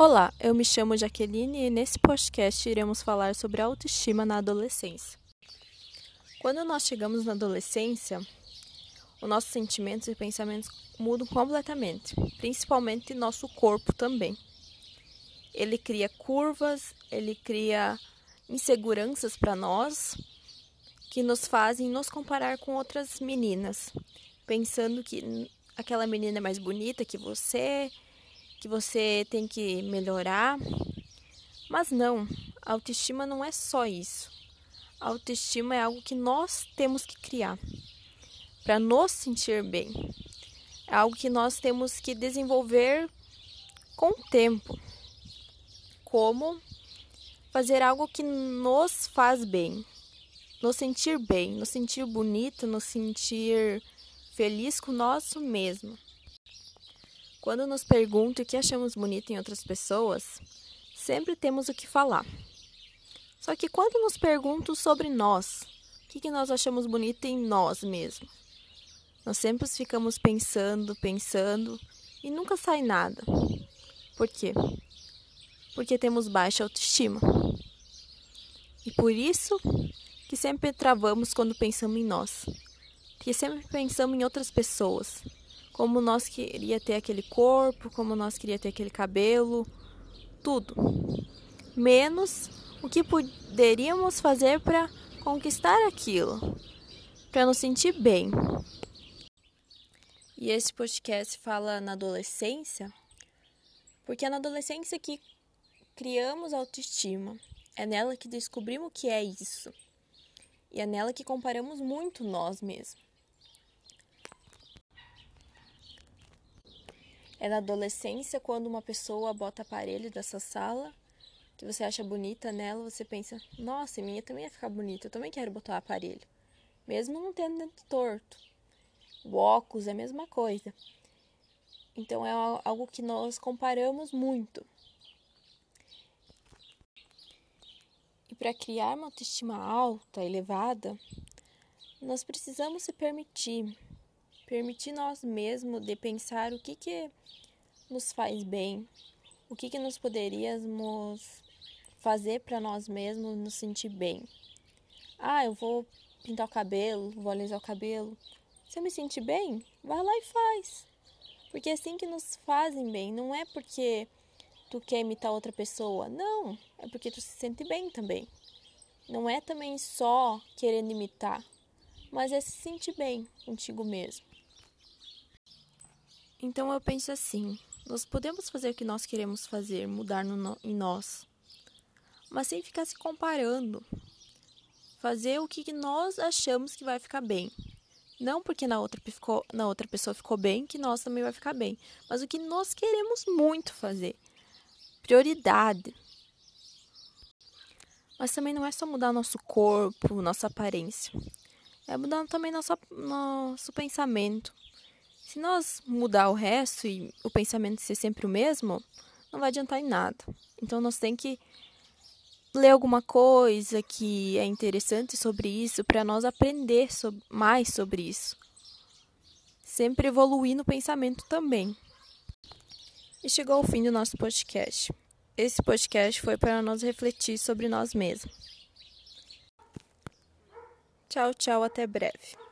Olá, eu me chamo Jaqueline e nesse podcast iremos falar sobre autoestima na adolescência. Quando nós chegamos na adolescência, os nossos sentimentos e pensamentos mudam completamente, principalmente nosso corpo também. Ele cria curvas, ele cria inseguranças para nós que nos fazem nos comparar com outras meninas, pensando que aquela menina é mais bonita que você, que você tem que melhorar. Mas não, a autoestima não é só isso. A autoestima é algo que nós temos que criar para nos sentir bem. É algo que nós temos que desenvolver com o tempo. Como fazer algo que nos faz bem, nos sentir bem, nos sentir bonito, nos sentir feliz com nós mesmo. Quando nos perguntam o que achamos bonito em outras pessoas, sempre temos o que falar. Só que quando nos perguntam sobre nós, o que, que nós achamos bonito em nós mesmos? Nós sempre ficamos pensando, pensando e nunca sai nada. Por quê? Porque temos baixa autoestima. E por isso que sempre travamos quando pensamos em nós. Que sempre pensamos em outras pessoas como nós queria ter aquele corpo, como nós queria ter aquele cabelo, tudo. Menos o que poderíamos fazer para conquistar aquilo, para nos sentir bem. E esse podcast fala na adolescência, porque é na adolescência que criamos autoestima. É nela que descobrimos o que é isso. E é nela que comparamos muito nós mesmos. É na adolescência, quando uma pessoa bota aparelho dessa sala, que você acha bonita nela, você pensa, nossa, minha também ia ficar bonita, eu também quero botar aparelho. Mesmo não tendo dentro torto. O óculos é a mesma coisa. Então é algo que nós comparamos muito. E para criar uma autoestima alta, elevada, nós precisamos se permitir permitir nós mesmos de pensar o que, que nos faz bem, o que, que nós poderíamos fazer para nós mesmos nos sentir bem. Ah, eu vou pintar o cabelo, vou alisar o cabelo. Se eu me sentir bem, vai lá e faz. Porque é assim que nos fazem bem, não é porque tu quer imitar outra pessoa, não, é porque tu se sente bem também. Não é também só querendo imitar, mas é se sentir bem contigo mesmo. Então eu penso assim: nós podemos fazer o que nós queremos fazer, mudar no, em nós, mas sem ficar se comparando. Fazer o que nós achamos que vai ficar bem. Não porque na outra, ficou, na outra pessoa ficou bem, que nós também vai ficar bem. Mas o que nós queremos muito fazer. Prioridade. Mas também não é só mudar nosso corpo, nossa aparência. É mudar também nosso, nosso pensamento. Se nós mudar o resto e o pensamento ser sempre o mesmo, não vai adiantar em nada. Então nós tem que ler alguma coisa que é interessante sobre isso para nós aprender mais sobre isso. Sempre evoluir no pensamento também. E chegou ao fim do nosso podcast. Esse podcast foi para nós refletir sobre nós mesmos. Tchau, tchau, até breve.